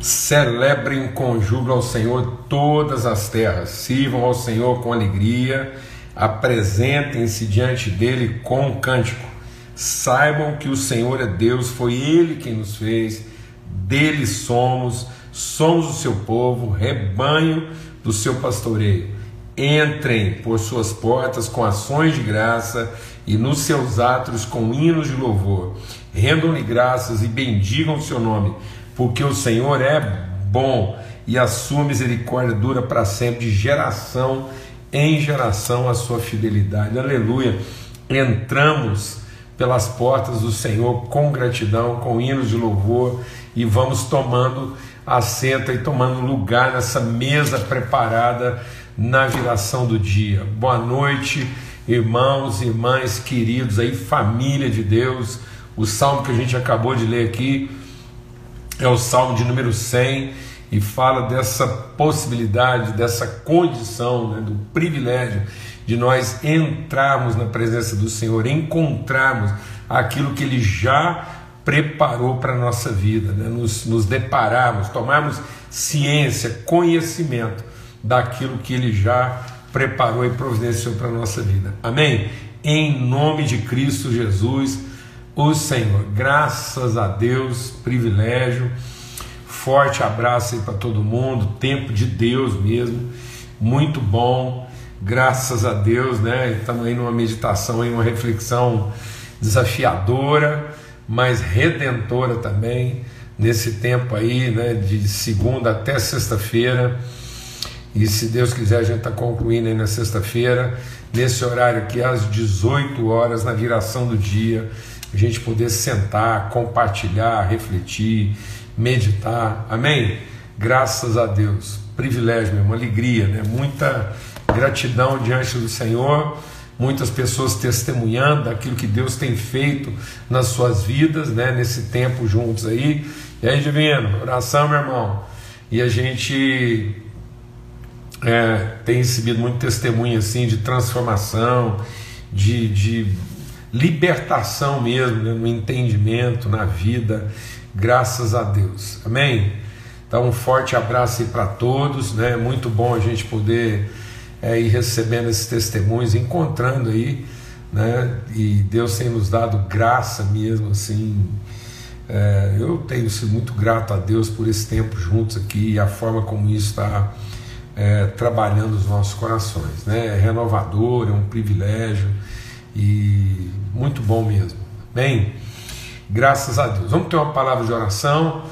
Celebrem com júbilo ao Senhor todas as terras, sirvam ao Senhor com alegria, apresentem-se diante dele com um cântico. Saibam que o Senhor é Deus, foi Ele quem nos fez, dele somos, somos o seu povo, rebanho do seu pastoreio. Entrem por suas portas com ações de graça e nos seus atos com hinos de louvor. Rendam-lhe graças e bendigam o seu nome porque o Senhor é bom e a sua misericórdia dura para sempre, de geração em geração a sua fidelidade. Aleluia. Entramos pelas portas do Senhor com gratidão, com hinos de louvor e vamos tomando assento e tomando lugar nessa mesa preparada na viração do dia. Boa noite, irmãos, irmãs, queridos aí, família de Deus. O salmo que a gente acabou de ler aqui é o Salmo de número 100 e fala dessa possibilidade, dessa condição, né, do privilégio de nós entrarmos na presença do Senhor, encontrarmos aquilo que Ele já preparou para a nossa vida, né, nos, nos depararmos, tomarmos ciência, conhecimento daquilo que Ele já preparou e providenciou para a nossa vida. Amém? Em nome de Cristo Jesus o Senhor. Graças a Deus, privilégio. Forte abraço aí para todo mundo. Tempo de Deus mesmo. Muito bom. Graças a Deus, né? Estamos aí numa meditação, aí, uma reflexão desafiadora, mas redentora também. Nesse tempo aí, né? De segunda até sexta-feira. E se Deus quiser, a gente está concluindo aí na sexta-feira, nesse horário aqui, às 18 horas, na viração do dia a gente poder sentar, compartilhar, refletir, meditar. Amém? Graças a Deus. Privilégio, uma alegria, né? Muita gratidão diante do Senhor. Muitas pessoas testemunhando aquilo que Deus tem feito nas suas vidas, né? Nesse tempo juntos aí. E aí, Divino, oração, meu irmão. E a gente é, tem recebido muito testemunho assim de transformação, de, de libertação mesmo, né, no entendimento, na vida, graças a Deus. Amém? Então, um forte abraço aí para todos, né? Muito bom a gente poder é, ir recebendo esses testemunhos, encontrando aí, né? E Deus tem nos dado graça mesmo, assim. É, eu tenho sido muito grato a Deus por esse tempo juntos aqui e a forma como isso está é, trabalhando os nossos corações, né? É renovador, é um privilégio e muito bom mesmo. Bem, graças a Deus. Vamos ter uma palavra de oração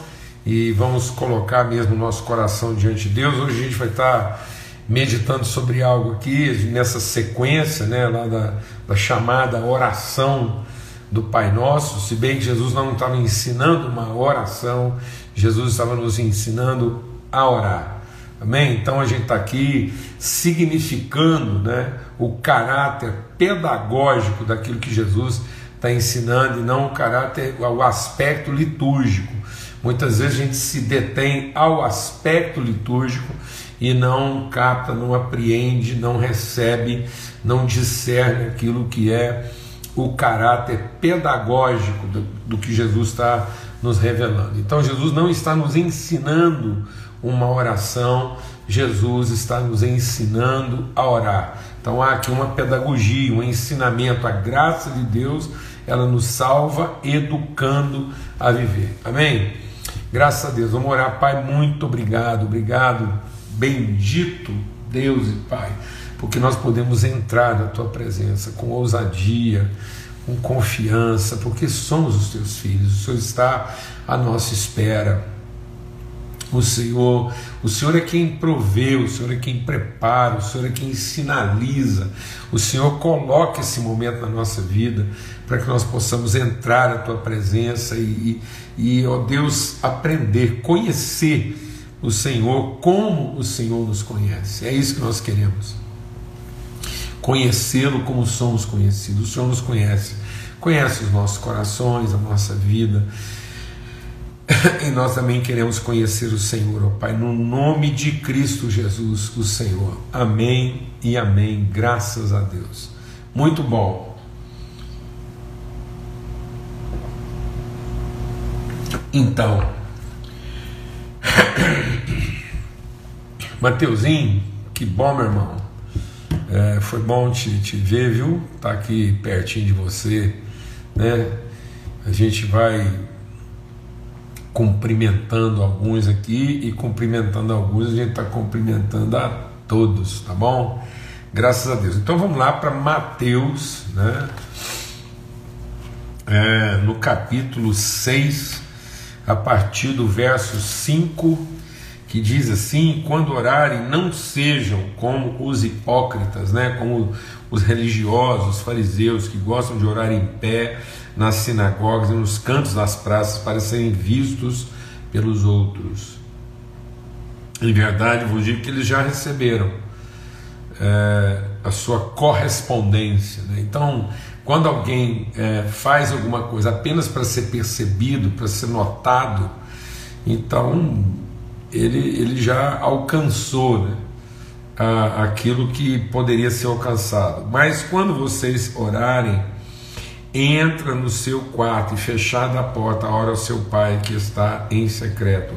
e vamos colocar mesmo o nosso coração diante de Deus. Hoje a gente vai estar meditando sobre algo aqui, nessa sequência né, lá da, da chamada oração do Pai Nosso. Se bem que Jesus não estava ensinando uma oração, Jesus estava nos ensinando a orar. Amém? Então a gente está aqui significando né, o caráter pedagógico daquilo que Jesus está ensinando e não o caráter, o aspecto litúrgico. Muitas vezes a gente se detém ao aspecto litúrgico e não capta, não apreende, não recebe, não discerne aquilo que é o caráter pedagógico do, do que Jesus está nos revelando. Então Jesus não está nos ensinando uma oração, Jesus está nos ensinando a orar. Então há aqui uma pedagogia, um ensinamento, a graça de Deus, ela nos salva educando a viver. Amém? Graças a Deus. Vamos orar, Pai, muito obrigado, obrigado, bendito Deus e Pai, porque nós podemos entrar na tua presença com ousadia, com confiança, porque somos os teus filhos. O Senhor está à nossa espera o Senhor, o Senhor é quem provê, o Senhor é quem prepara, o Senhor é quem sinaliza, o Senhor coloca esse momento na nossa vida para que nós possamos entrar na tua presença e, e, ó Deus, aprender, conhecer o Senhor como o Senhor nos conhece. É isso que nós queremos. Conhecê-lo como somos conhecidos. O Senhor nos conhece, conhece os nossos corações, a nossa vida e nós também queremos conhecer o Senhor, ó Pai, no nome de Cristo Jesus, o Senhor. Amém e amém. Graças a Deus. Muito bom. Então, Mateuzinho, que bom, meu irmão. É, foi bom te, te ver, viu? Tá aqui pertinho de você, né? A gente vai cumprimentando alguns aqui e cumprimentando alguns, a gente está cumprimentando a todos, tá bom? Graças a Deus. Então vamos lá para Mateus, né? É, no capítulo 6, a partir do verso 5, que diz assim: Quando orarem, não sejam como os hipócritas, né? como os religiosos, os fariseus, que gostam de orar em pé nas sinagogas e nos cantos das praças para serem vistos pelos outros. Em verdade, vos digo que eles já receberam é, a sua correspondência. Né? Então, quando alguém é, faz alguma coisa apenas para ser percebido, para ser notado, então ele, ele já alcançou né, a, aquilo que poderia ser alcançado. Mas quando vocês orarem, entra no seu quarto e fechada a porta, ora ao seu pai que está em secreto.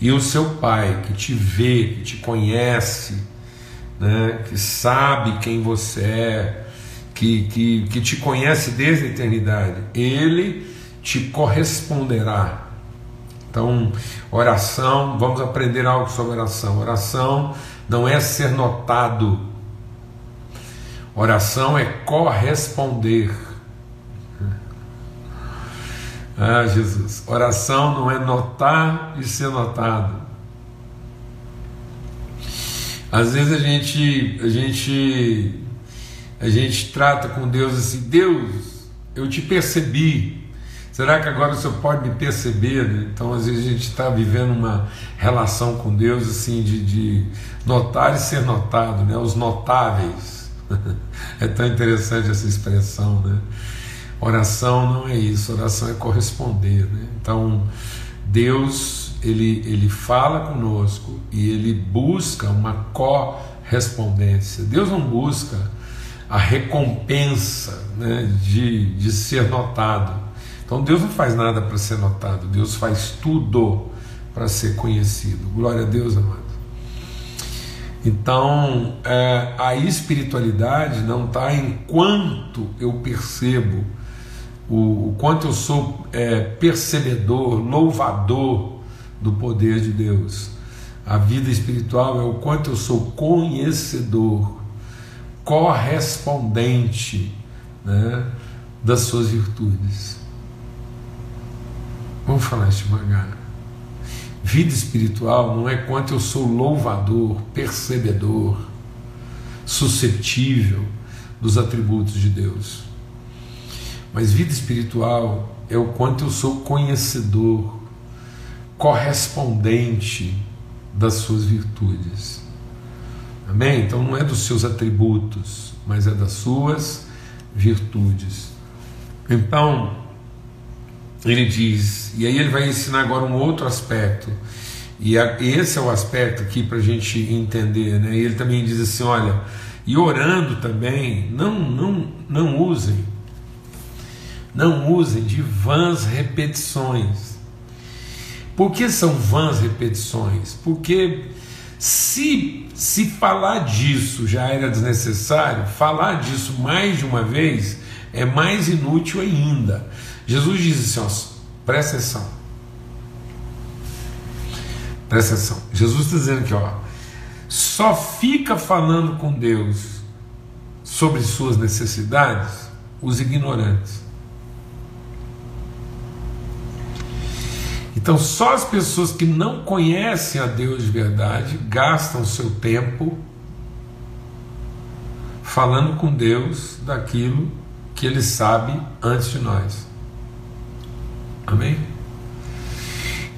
E o seu pai que te vê, que te conhece, né, que sabe quem você é, que, que, que te conhece desde a eternidade, ele te corresponderá. Então, oração, vamos aprender algo sobre oração. Oração não é ser notado, oração é corresponder. Ah, Jesus, oração não é notar e ser notado. Às vezes a gente, a gente, a gente trata com Deus assim, Deus, eu te percebi. Será que agora o Senhor pode me perceber? Né? Então, às vezes a gente está vivendo uma relação com Deus assim de, de notar e ser notado, né? Os notáveis. é tão interessante essa expressão, né? Oração não é isso, oração é corresponder. Né? Então, Deus ele, ele fala conosco e ele busca uma correspondência. Deus não busca a recompensa né, de, de ser notado. Então, Deus não faz nada para ser notado, Deus faz tudo para ser conhecido. Glória a Deus, amado. Então, é, a espiritualidade não está em quanto eu percebo o, o quanto eu sou é, percebedor, louvador do poder de Deus. A vida espiritual é o quanto eu sou conhecedor, correspondente né, das suas virtudes. Vamos falar isso devagar. Vida espiritual não é quanto eu sou louvador, percebedor, suscetível dos atributos de Deus. Mas vida espiritual é o quanto eu sou conhecedor, correspondente das suas virtudes. Amém? Então não é dos seus atributos, mas é das suas virtudes. Então, ele diz, e aí ele vai ensinar agora um outro aspecto, e esse é o aspecto aqui para a gente entender, né? Ele também diz assim: olha, e orando também, não, não, não usem não usem de vãs repetições. Por que são vãs repetições? Porque se, se falar disso já era desnecessário, falar disso mais de uma vez é mais inútil ainda. Jesus diz assim: ó, presta atenção. Presta atenção. Jesus está dizendo aqui, ó, só fica falando com Deus sobre suas necessidades os ignorantes. Então, só as pessoas que não conhecem a Deus de verdade gastam seu tempo falando com Deus daquilo que Ele sabe antes de nós. Amém?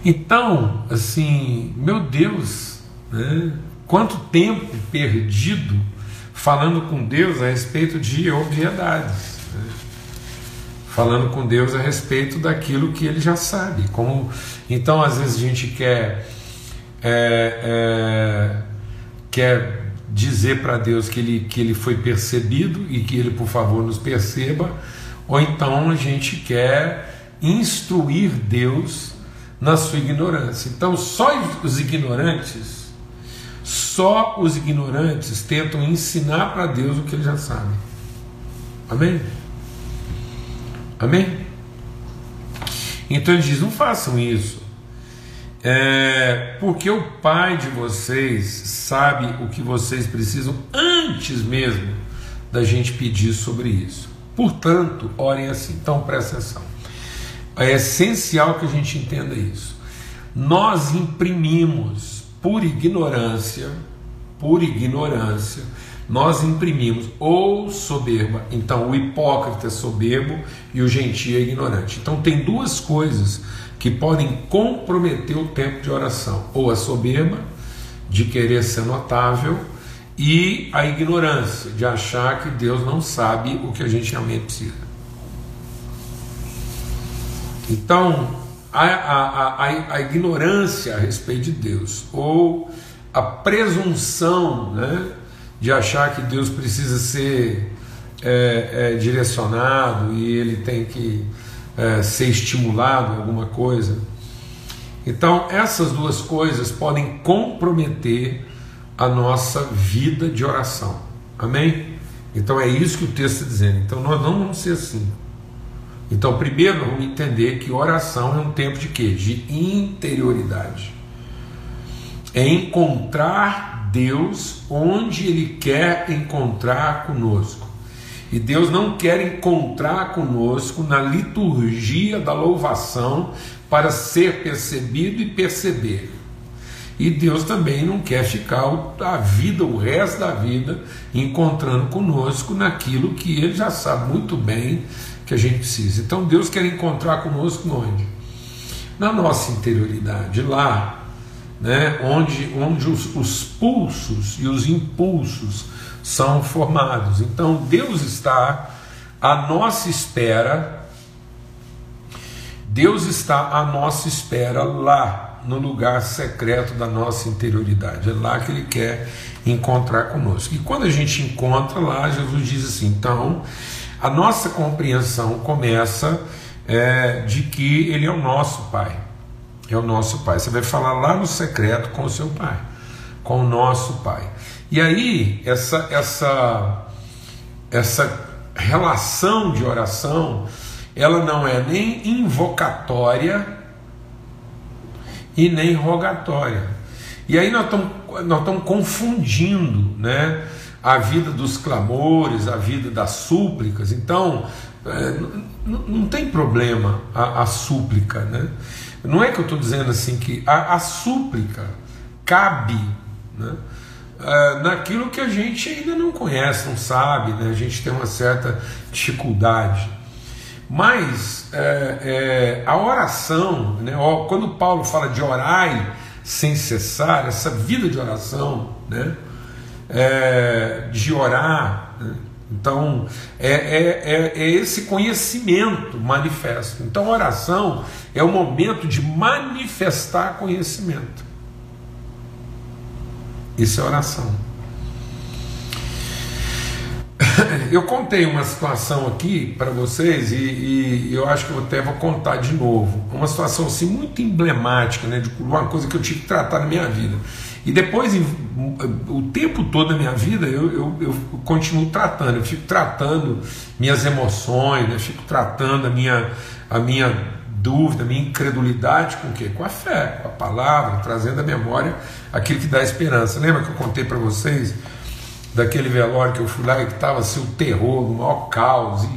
Então, assim, meu Deus, né? quanto tempo perdido falando com Deus a respeito de obviedades falando com Deus a respeito daquilo que ele já sabe. Como então às vezes a gente quer é, é, quer dizer para Deus que ele que ele foi percebido e que ele por favor nos perceba, ou então a gente quer instruir Deus na sua ignorância. Então, só os ignorantes, só os ignorantes tentam ensinar para Deus o que eles já sabem. Amém? Amém? Então ele diz: não façam isso. É, porque o Pai de vocês sabe o que vocês precisam antes mesmo da gente pedir sobre isso. Portanto, orem assim. Então presta atenção. É essencial que a gente entenda isso. Nós imprimimos por ignorância, por ignorância, nós imprimimos ou soberba, então o hipócrita é soberbo e o gentio é ignorante. Então tem duas coisas que podem comprometer o tempo de oração: ou a soberba, de querer ser notável, e a ignorância, de achar que Deus não sabe o que a gente realmente precisa. Então, a, a, a, a ignorância a respeito de Deus, ou a presunção, né? de achar que Deus precisa ser é, é, direcionado e ele tem que é, ser estimulado em alguma coisa. Então, essas duas coisas podem comprometer a nossa vida de oração. Amém? Então, é isso que o texto está dizendo. Então, nós não vamos ser assim. Então, primeiro, vamos entender que oração é um tempo de quê? De interioridade. É encontrar Deus onde Ele quer encontrar conosco. E Deus não quer encontrar conosco na liturgia da louvação para ser percebido e perceber. E Deus também não quer ficar a vida, o resto da vida, encontrando conosco naquilo que Ele já sabe muito bem que a gente precisa. Então Deus quer encontrar conosco onde? Na nossa interioridade, lá né, onde, onde os, os pulsos e os impulsos são formados. Então Deus está à nossa espera, Deus está à nossa espera lá, no lugar secreto da nossa interioridade. É lá que Ele quer encontrar conosco. E quando a gente encontra lá, Jesus diz assim: então, a nossa compreensão começa é, de que Ele é o nosso Pai é o nosso Pai. Você vai falar lá no secreto com o seu Pai, com o nosso Pai. E aí, essa, essa, essa relação de oração, ela não é nem invocatória e nem rogatória. E aí nós estamos, nós estamos confundindo né, a vida dos clamores, a vida das súplicas. Então, é, não, tem problema a, a súplica, né? Não é que eu estou dizendo assim que a, a súplica cabe né, uh, naquilo que a gente ainda não conhece, não sabe, né, a gente tem uma certa dificuldade. Mas é, é, a oração, né, quando Paulo fala de orai sem cessar, essa vida de oração, né, é, de orar, né, então, é, é, é, é, esse conhecimento manifesto. Então, oração é o momento de manifestar conhecimento. Isso é oração. Eu contei uma situação aqui para vocês e, e, eu acho que eu até vou contar de novo. Uma situação assim muito emblemática, né, de uma coisa que eu tive que tratar na minha vida. E depois, o tempo todo da minha vida, eu, eu, eu continuo tratando, eu fico tratando minhas emoções, né? fico tratando a minha, a minha dúvida, a minha incredulidade com o quê? Com a fé, com a palavra, trazendo à memória aquilo que dá esperança. Lembra que eu contei para vocês daquele velório que eu fui lá e que estava assim, o terror, o maior caos,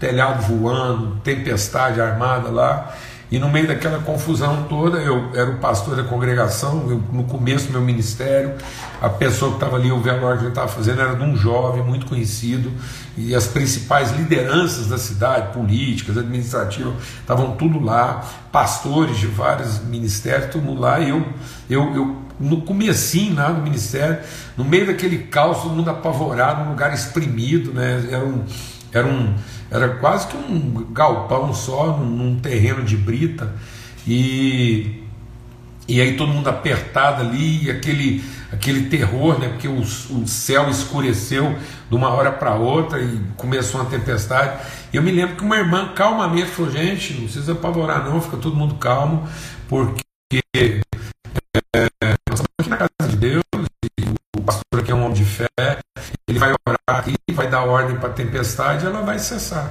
telhado voando, tempestade armada lá. E no meio daquela confusão toda, eu era o pastor da congregação, eu, no começo do meu ministério, a pessoa que estava ali, o velório que ele estava fazendo, era de um jovem muito conhecido, e as principais lideranças da cidade, políticas, administrativas, estavam tudo lá, pastores de vários ministérios, todo mundo lá, e eu, eu, eu no comecinho lá do ministério, no meio daquele caos, todo mundo apavorado, num lugar exprimido, né? era um, era um era quase que um galpão só, num, terreno de brita. E, E aí todo mundo apertado ali, aquele, aquele terror, né? Porque o, o céu escureceu de uma hora para outra e começou uma tempestade. Eu me lembro que uma irmã calmamente falou: gente, não precisa apavorar, não, fica todo mundo calmo, porque é, nós estamos aqui na casa de Deus, e o pastor aqui é um homem de fé, ele vai orar aqui, vai dar ordem para a tempestade, ela vai cessar.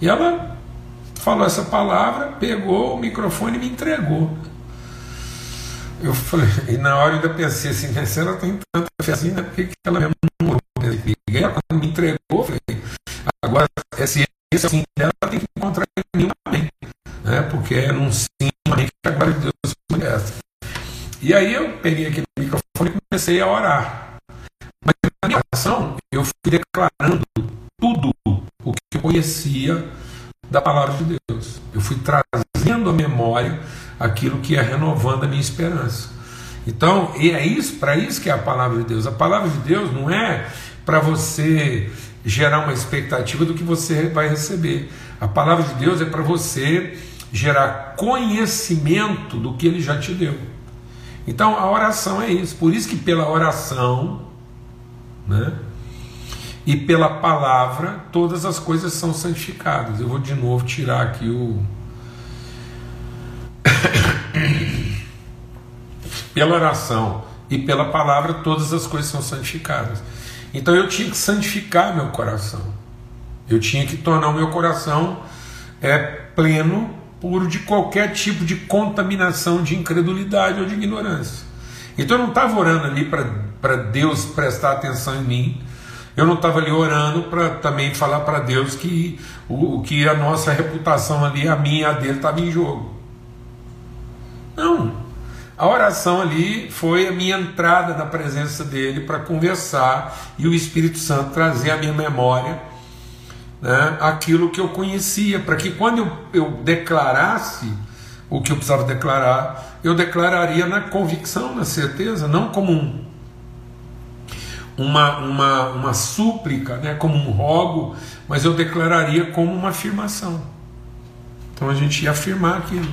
E ela falou essa palavra, pegou o microfone e me entregou. Eu falei, e na hora eu ainda pensei assim, se ela tem tanta fé assim, né, por que ela mesmo não orou? E ela, quando me entregou, falei, agora, esse, esse assim dela tem que encontrar em mim amém. Né, porque é num sim, amém, que a glória de Deus se manifesta. E aí eu peguei aquele microfone e comecei a orar. Eu fui declarando tudo o que eu conhecia da palavra de Deus. Eu fui trazendo à memória aquilo que é renovando a minha esperança. Então, e é isso, para isso que é a palavra de Deus. A palavra de Deus não é para você gerar uma expectativa do que você vai receber. A palavra de Deus é para você gerar conhecimento do que ele já te deu. Então, a oração é isso. Por isso que pela oração, né? e pela palavra todas as coisas são santificadas. Eu vou de novo tirar aqui o. pela oração e pela palavra todas as coisas são santificadas. Então eu tinha que santificar meu coração. Eu tinha que tornar o meu coração é pleno, puro de qualquer tipo de contaminação de incredulidade ou de ignorância. Então eu não estava orando ali para Deus prestar atenção em mim eu não estava ali orando para também falar para Deus que o que a nossa reputação ali, a minha e a dele, estava em jogo. Não. A oração ali foi a minha entrada na presença dele para conversar e o Espírito Santo trazer à minha memória né, aquilo que eu conhecia, para que quando eu, eu declarasse o que eu precisava declarar, eu declararia na convicção, na certeza, não como um uma, uma, uma súplica, né, como um rogo, mas eu declararia como uma afirmação. Então a gente ia afirmar aquilo.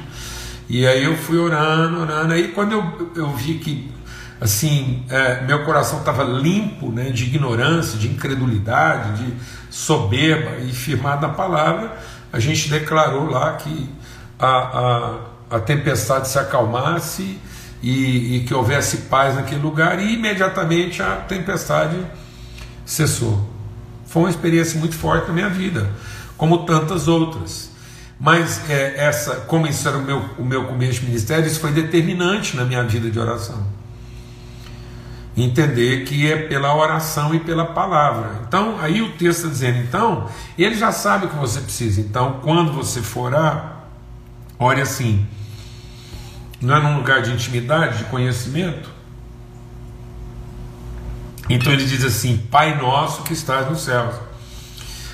E aí eu fui orando, orando. Aí quando eu, eu vi que assim é, meu coração estava limpo né, de ignorância, de incredulidade, de soberba e firmado na palavra, a gente declarou lá que a, a, a tempestade se acalmasse e, e que houvesse paz naquele lugar, e imediatamente a tempestade cessou. Foi uma experiência muito forte na minha vida, como tantas outras. Mas é, essa, como isso era o meu, o meu começo de ministério, isso foi determinante na minha vida de oração. Entender que é pela oração e pela palavra. Então, aí o texto está dizendo, então, ele já sabe o que você precisa. Então, quando você for orar, ore assim não é num lugar de intimidade, de conhecimento? Então ele diz assim: Pai nosso que estás nos céus,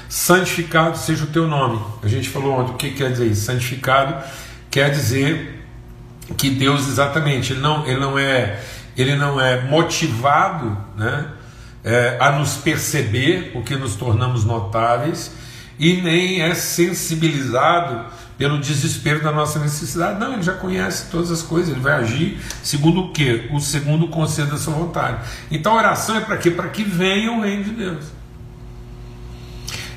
santificado seja o teu nome. A gente falou ontem o que quer dizer isso? Santificado quer dizer que Deus exatamente ele não, ele não é ele não é motivado, né, é, a nos perceber porque nos tornamos notáveis e nem é sensibilizado pelo desespero da nossa necessidade. Não, ele já conhece todas as coisas, ele vai agir segundo o quê? O segundo conselho da sua vontade. Então a oração é para quê? Para que venha o reino de Deus.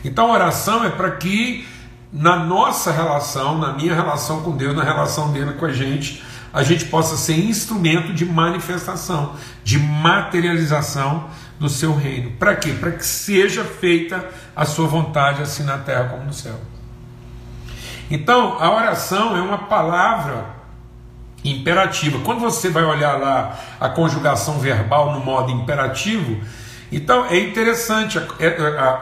Então a oração é para que na nossa relação, na minha relação com Deus, na relação dele com a gente, a gente possa ser instrumento de manifestação, de materialização do seu reino. Para quê? Para que seja feita a sua vontade, assim na terra como no céu. Então, a oração é uma palavra imperativa. Quando você vai olhar lá a conjugação verbal no modo imperativo, então é interessante, é, é,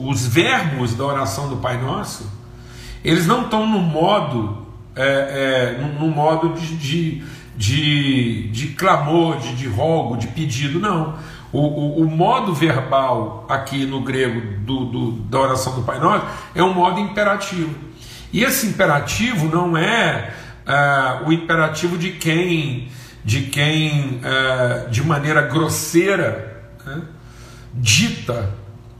os verbos da oração do Pai Nosso, eles não estão no modo, é, é, no, no, modo de, de, de, de clamor, de, de, rogo, de pedido, não. O, o, o, modo verbal aqui no grego do, do, da oração do Pai Nosso é um modo imperativo. E esse imperativo não é uh, o imperativo de quem, de quem uh, de maneira grosseira né, dita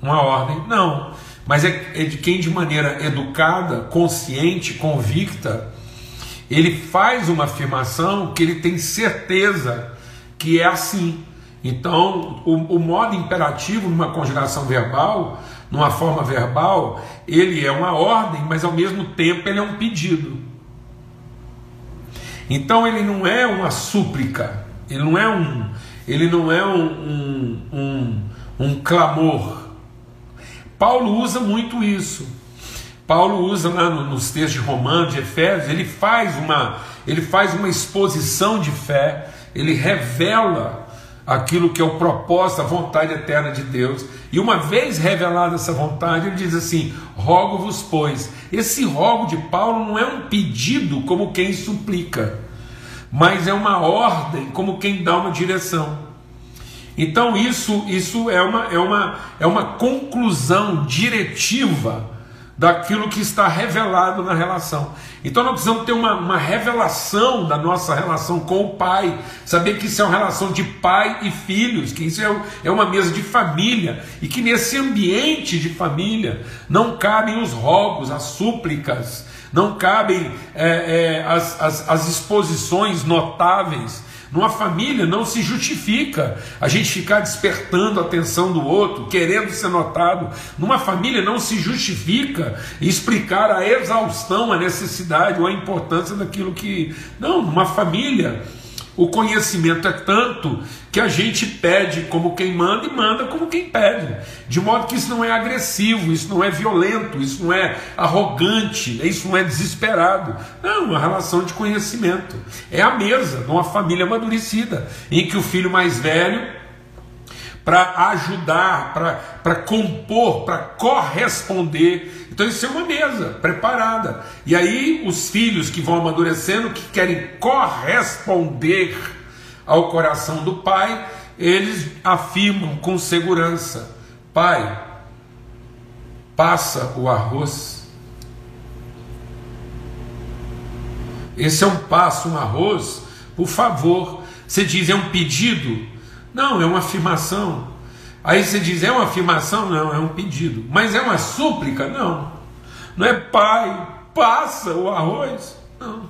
uma ordem, não, mas é, é de quem de maneira educada, consciente, convicta, ele faz uma afirmação que ele tem certeza que é assim. Então, o, o modo imperativo numa conjugação verbal, numa forma verbal, ele é uma ordem, mas ao mesmo tempo ele é um pedido. Então ele não é uma súplica, ele não é um, ele não é um, um, um, um clamor. Paulo usa muito isso. Paulo usa lá nos textos de Romanos, de Efésios, ele faz uma, ele faz uma exposição de fé, ele revela aquilo que é o propósito, a vontade eterna de Deus. E uma vez revelada essa vontade, ele diz assim: rogo-vos, pois. Esse rogo de Paulo não é um pedido como quem suplica, mas é uma ordem como quem dá uma direção. Então isso, isso é, uma, é, uma, é uma conclusão diretiva daquilo que está revelado na relação. Então nós precisamos ter uma, uma, revelação da nossa relação com o Pai, saber que isso é uma relação de pai e filhos, que isso é, é uma mesa de família e que nesse ambiente de família não cabem os rogos, as súplicas, não cabem é, é, as, as, as exposições notáveis numa família não se justifica a gente ficar despertando a atenção do outro, querendo ser notado. Numa família não se justifica explicar a exaustão, a necessidade ou a importância daquilo que. Não, numa família o conhecimento é tanto que a gente pede como quem manda e manda como quem pede. De modo que isso não é agressivo, isso não é violento, isso não é arrogante, isso não é desesperado. Não, uma relação de conhecimento. É a mesa de uma família amadurecida, em que o filho mais velho para ajudar, para compor, para corresponder. Então isso é uma mesa preparada. E aí os filhos que vão amadurecendo, que querem corresponder ao coração do pai, eles afirmam com segurança: Pai, passa o arroz. Esse é um passo, um arroz, por favor. Você diz, é um pedido? Não, é uma afirmação. Aí você diz, é uma afirmação? Não, é um pedido. Mas é uma súplica? Não. Não é pai, passa o arroz? Não.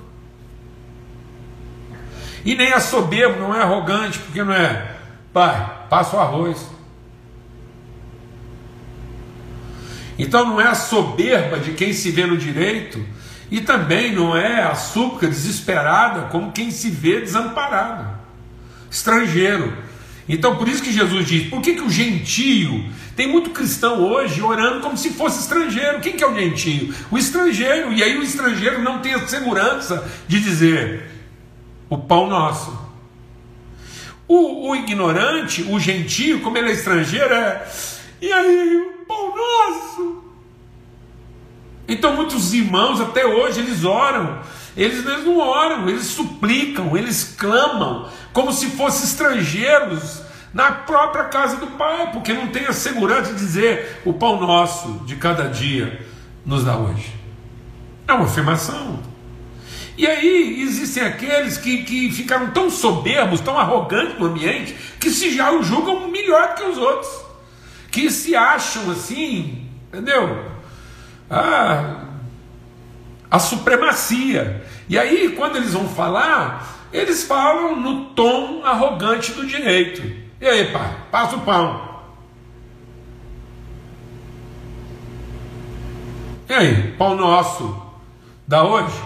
E nem é soberbo, não é arrogante, porque não é pai, passa o arroz. Então não é a soberba de quem se vê no direito, e também não é a súplica desesperada como quem se vê desamparado, estrangeiro. Então, por isso que Jesus diz: por que, que o gentio. Tem muito cristão hoje orando como se fosse estrangeiro. Quem que é o gentio? O estrangeiro. E aí o estrangeiro não tem a segurança de dizer: o pão nosso. O, o ignorante, o gentio, como ele é estrangeiro, é. E aí, o pão nosso. Então, muitos irmãos até hoje eles oram. Eles, não oram, eles suplicam, eles clamam, como se fossem estrangeiros na própria casa do Pai, porque não tem a segurança de dizer: o pão nosso de cada dia nos dá hoje. É uma afirmação. E aí existem aqueles que, que ficaram tão soberbos, tão arrogantes no ambiente, que se já o julgam melhor que os outros, que se acham assim, entendeu? Ah, a supremacia. E aí, quando eles vão falar, eles falam no tom arrogante do direito. E aí, pai, passa o pão. E aí, pão nosso, dá hoje?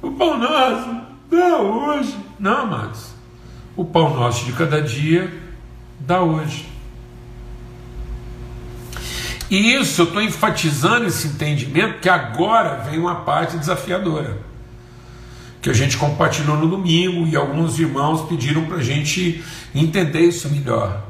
O pão nosso, dá hoje. Não, mas o pão nosso de cada dia, dá hoje. E isso eu estou enfatizando esse entendimento, que agora vem uma parte desafiadora, que a gente compartilhou no domingo e alguns irmãos pediram para a gente entender isso melhor.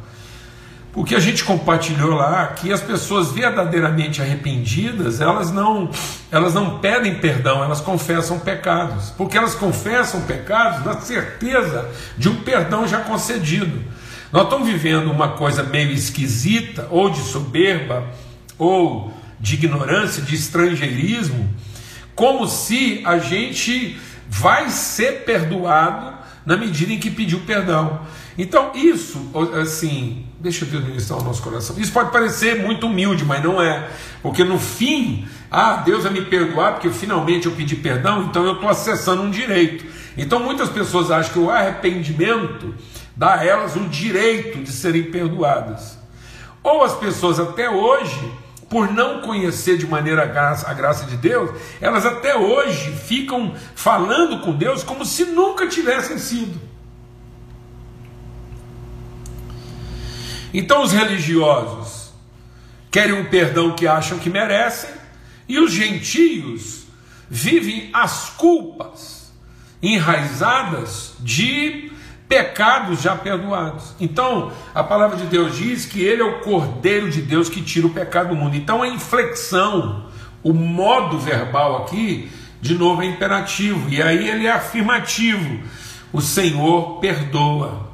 Porque a gente compartilhou lá que as pessoas verdadeiramente arrependidas, elas não, elas não pedem perdão, elas confessam pecados. Porque elas confessam pecados na certeza de um perdão já concedido. Nós estamos vivendo uma coisa meio esquisita, ou de soberba, ou de ignorância, de estrangeirismo, como se a gente vai ser perdoado na medida em que pediu perdão. Então, isso, assim, deixa Deus ministrar o nosso coração. Isso pode parecer muito humilde, mas não é. Porque no fim, ah, Deus vai me perdoar porque finalmente eu pedi perdão, então eu estou acessando um direito. Então, muitas pessoas acham que o arrependimento dá a elas o direito de serem perdoadas. Ou as pessoas até hoje por não conhecer de maneira a graça, a graça de Deus, elas até hoje ficam falando com Deus como se nunca tivessem sido. Então os religiosos querem um perdão que acham que merecem, e os gentios vivem as culpas enraizadas de pecados já perdoados. Então, a palavra de Deus diz que ele é o Cordeiro de Deus que tira o pecado do mundo. Então, a inflexão, o modo verbal aqui, de novo é imperativo, e aí ele é afirmativo. O Senhor perdoa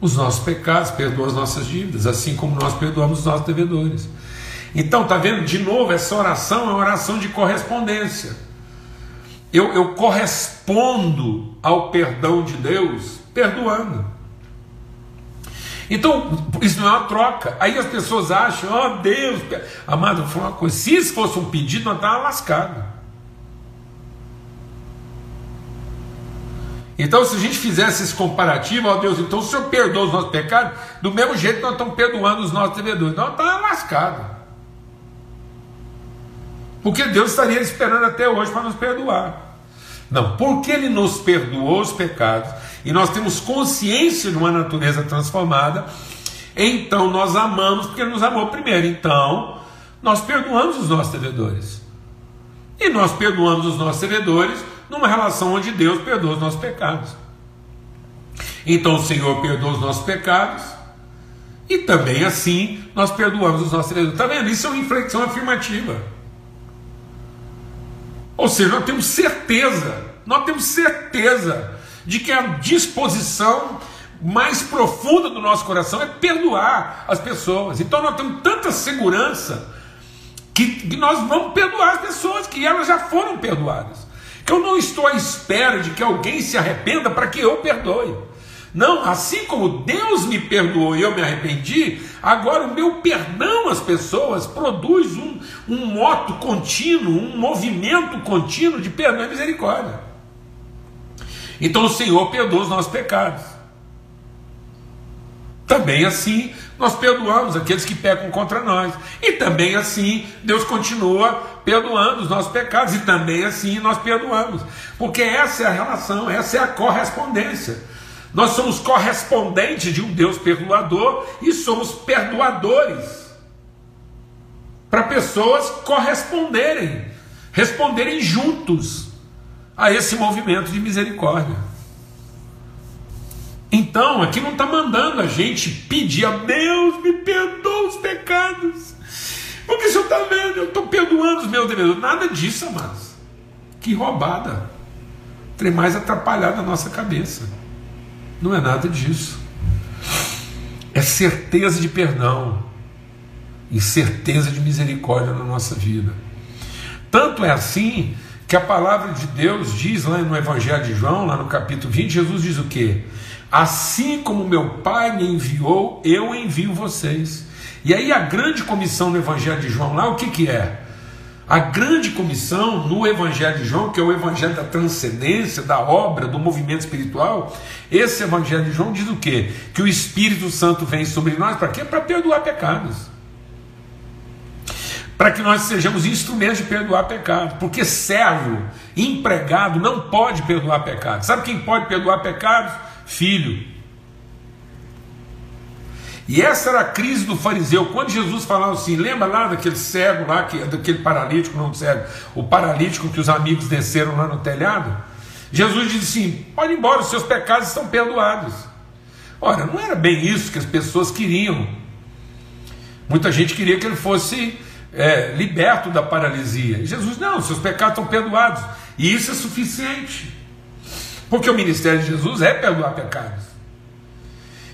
os nossos pecados, perdoa as nossas dívidas, assim como nós perdoamos os nossos devedores. Então, tá vendo? De novo, essa oração é uma oração de correspondência eu, eu correspondo ao perdão de Deus perdoando. Então, isso não é uma troca. Aí as pessoas acham, ó oh, Deus, amado, falar uma coisa: se isso fosse um pedido, nós estávamos lascados. Então, se a gente fizesse esse comparativo, ó Deus, então o Senhor perdoa os nossos pecados, do mesmo jeito nós estamos perdoando os nossos devedores. Nós estávamos lascados. Porque Deus estaria esperando até hoje para nos perdoar. Não, porque Ele nos perdoou os pecados e nós temos consciência de uma natureza transformada, então nós amamos porque Ele nos amou primeiro. Então, nós perdoamos os nossos devedores. E nós perdoamos os nossos devedores numa relação onde Deus perdoa os nossos pecados. Então o Senhor perdoa os nossos pecados e também assim nós perdoamos os nossos devedores. Está vendo? Isso é uma inflexão afirmativa. Ou seja, nós temos certeza, nós temos certeza de que a disposição mais profunda do nosso coração é perdoar as pessoas. Então nós temos tanta segurança que, que nós vamos perdoar as pessoas, que elas já foram perdoadas. Que eu não estou à espera de que alguém se arrependa para que eu perdoe. Não, assim como Deus me perdoou e eu me arrependi, agora o meu perdão às pessoas produz um, um moto contínuo, um movimento contínuo de perdão e misericórdia. Então o Senhor perdoa os nossos pecados. Também assim nós perdoamos aqueles que pecam contra nós. E também assim Deus continua perdoando os nossos pecados. E também assim nós perdoamos. Porque essa é a relação, essa é a correspondência. Nós somos correspondentes de um Deus perdoador e somos perdoadores para pessoas corresponderem, responderem juntos a esse movimento de misericórdia. Então, aqui não está mandando a gente pedir a Deus, me perdoa os pecados. Porque o senhor está vendo, eu estou perdoando os meus devedores. Nada disso, amados. Que roubada. Tem mais atrapalhado a nossa cabeça. Não é nada disso. É certeza de perdão e certeza de misericórdia na nossa vida. Tanto é assim que a palavra de Deus diz lá no Evangelho de João, lá no capítulo 20, Jesus diz o quê? Assim como meu Pai me enviou, eu envio vocês. E aí a grande comissão no Evangelho de João lá, o que, que é? A grande comissão no Evangelho de João, que é o Evangelho da transcendência, da obra, do movimento espiritual, esse Evangelho de João diz o quê? Que o Espírito Santo vem sobre nós para quê? Para perdoar pecados. Para que nós sejamos instrumentos de perdoar pecados. Porque servo, empregado, não pode perdoar pecados. Sabe quem pode perdoar pecados? Filho. E essa era a crise do fariseu. Quando Jesus falava assim, lembra lá daquele cego lá, que, daquele paralítico, não cego, o paralítico que os amigos desceram lá no telhado? Jesus disse assim: pode ir embora, os seus pecados estão perdoados. Ora, não era bem isso que as pessoas queriam. Muita gente queria que ele fosse é, liberto da paralisia. Jesus, não, seus pecados estão perdoados. E isso é suficiente. Porque o ministério de Jesus é perdoar pecados.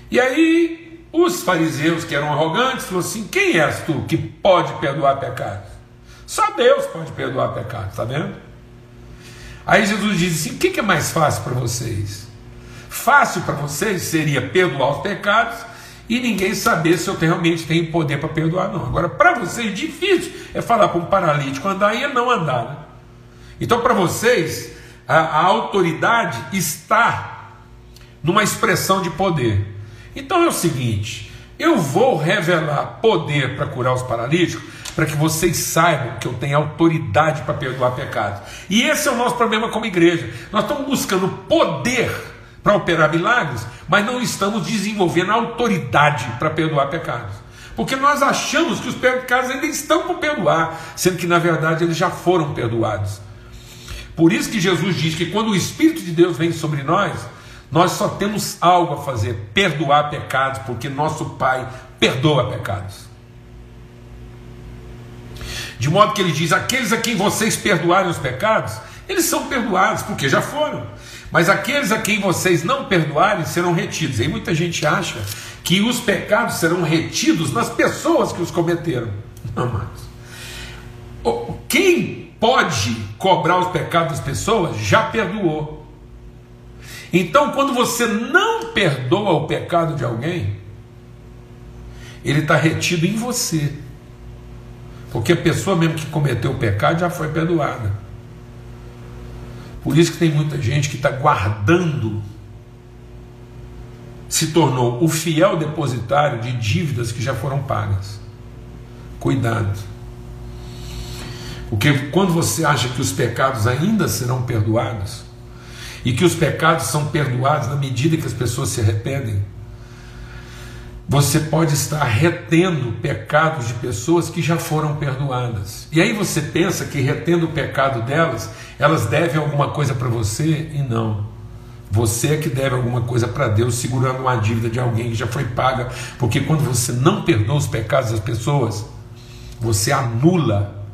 E aí os fariseus, que eram arrogantes, falaram assim: Quem és tu que pode perdoar pecados? Só Deus pode perdoar pecados, está vendo? Aí Jesus diz assim: O que é mais fácil para vocês? Fácil para vocês seria perdoar os pecados e ninguém saber se eu realmente tenho poder para perdoar, não. Agora, para vocês, difícil é falar para um paralítico andar e não andar. Né? Então, para vocês, a, a autoridade está numa expressão de poder. Então é o seguinte: eu vou revelar poder para curar os paralíticos, para que vocês saibam que eu tenho autoridade para perdoar pecados. E esse é o nosso problema como igreja. Nós estamos buscando poder para operar milagres, mas não estamos desenvolvendo autoridade para perdoar pecados. Porque nós achamos que os pecados ainda estão por perdoar, sendo que na verdade eles já foram perdoados. Por isso que Jesus diz que quando o Espírito de Deus vem sobre nós, nós só temos algo a fazer: perdoar pecados, porque nosso Pai perdoa pecados. De modo que ele diz: aqueles a quem vocês perdoarem os pecados, eles são perdoados, porque já foram. Mas aqueles a quem vocês não perdoarem serão retidos. E muita gente acha que os pecados serão retidos nas pessoas que os cometeram. Não, amados. Quem pode cobrar os pecados das pessoas já perdoou. Então, quando você não perdoa o pecado de alguém, ele está retido em você. Porque a pessoa mesmo que cometeu o pecado já foi perdoada. Por isso que tem muita gente que está guardando, se tornou o fiel depositário de dívidas que já foram pagas. Cuidado. Porque quando você acha que os pecados ainda serão perdoados, e que os pecados são perdoados na medida que as pessoas se arrependem, você pode estar retendo pecados de pessoas que já foram perdoadas. E aí você pensa que retendo o pecado delas, elas devem alguma coisa para você e não. Você é que deve alguma coisa para Deus, segurando uma dívida de alguém que já foi paga, porque quando você não perdoa os pecados das pessoas, você anula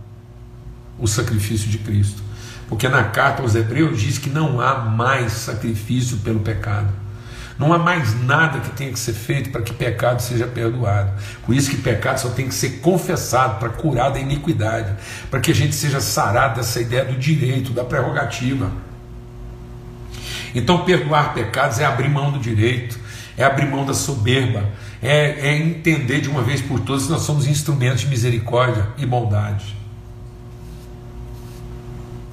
o sacrifício de Cristo. Porque na carta aos Hebreus diz que não há mais sacrifício pelo pecado. Não há mais nada que tenha que ser feito para que pecado seja perdoado. Por isso que pecado só tem que ser confessado para curar da iniquidade, para que a gente seja sarado dessa ideia do direito, da prerrogativa. Então, perdoar pecados é abrir mão do direito, é abrir mão da soberba, é, é entender de uma vez por todas que nós somos instrumentos de misericórdia e bondade.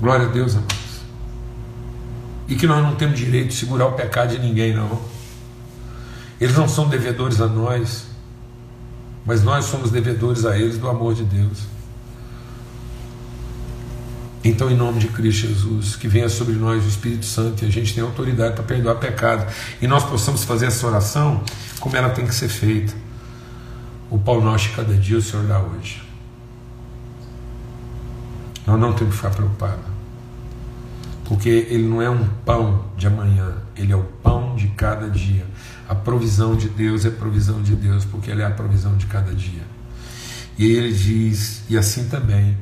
Glória a Deus, amados. E que nós não temos direito de segurar o pecado de ninguém, não. Eles não são devedores a nós, mas nós somos devedores a eles do amor de Deus. Então, em nome de Cristo Jesus, que venha sobre nós o Espírito Santo e a gente tem autoridade para perdoar pecado e nós possamos fazer essa oração como ela tem que ser feita. O pão nosso de cada dia o Senhor dá hoje. Nós não temos que ficar preocupados. Porque ele não é um pão de amanhã, ele é o pão de cada dia. A provisão de Deus é provisão de Deus, porque ele é a provisão de cada dia. E ele diz, e assim também,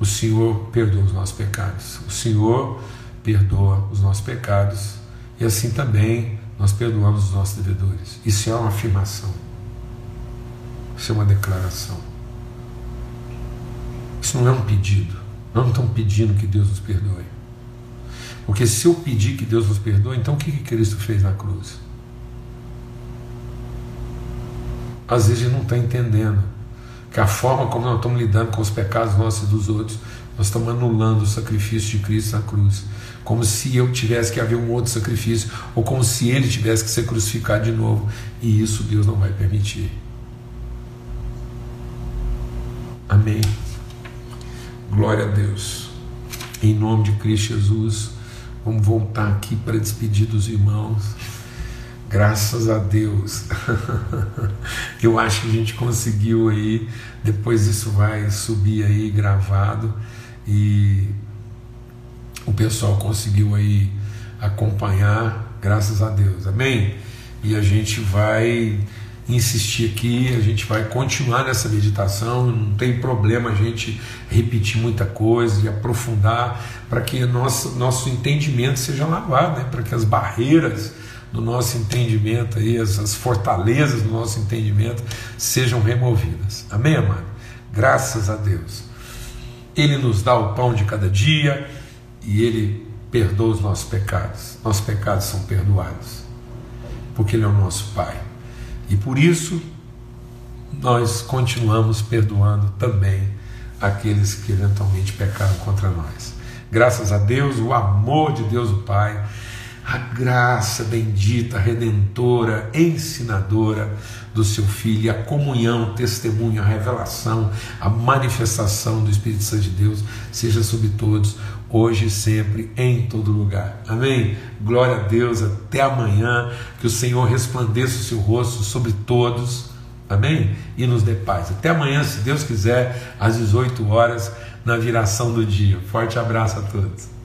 o Senhor perdoa os nossos pecados. O Senhor perdoa os nossos pecados, e assim também nós perdoamos os nossos devedores. Isso é uma afirmação. Isso é uma declaração. Isso não é um pedido. Nós não estamos pedindo que Deus nos perdoe. Porque se eu pedir que Deus nos perdoe, então o que, que Cristo fez na cruz? Às vezes a gente não está entendendo que a forma como nós estamos lidando com os pecados nossos e dos outros, nós estamos anulando o sacrifício de Cristo na cruz. Como se eu tivesse que haver um outro sacrifício, ou como se ele tivesse que ser crucificado de novo. E isso Deus não vai permitir. Amém. Glória a Deus. Em nome de Cristo Jesus. Vamos voltar aqui para despedir dos irmãos. Graças a Deus. Eu acho que a gente conseguiu aí. Depois isso vai subir aí gravado e o pessoal conseguiu aí acompanhar. Graças a Deus. Amém? E a gente vai insistir aqui, a gente vai continuar nessa meditação, não tem problema a gente repetir muita coisa e aprofundar para que nosso, nosso entendimento seja lavado, né? para que as barreiras do nosso entendimento, aí, as, as fortalezas do nosso entendimento sejam removidas. Amém, amado? Graças a Deus. Ele nos dá o pão de cada dia e Ele perdoa os nossos pecados. Nossos pecados são perdoados, porque Ele é o nosso Pai. E por isso, nós continuamos perdoando também aqueles que eventualmente pecaram contra nós. Graças a Deus, o amor de Deus o Pai, a graça bendita, redentora, ensinadora do seu Filho, a comunhão, o testemunho, a revelação, a manifestação do Espírito Santo de Deus seja sobre todos, hoje e sempre, em todo lugar. Amém? Glória a Deus, até amanhã, que o Senhor resplandeça o seu rosto sobre todos. Amém? E nos dê paz. Até amanhã, se Deus quiser, às 18 horas, na viração do dia. Forte abraço a todos.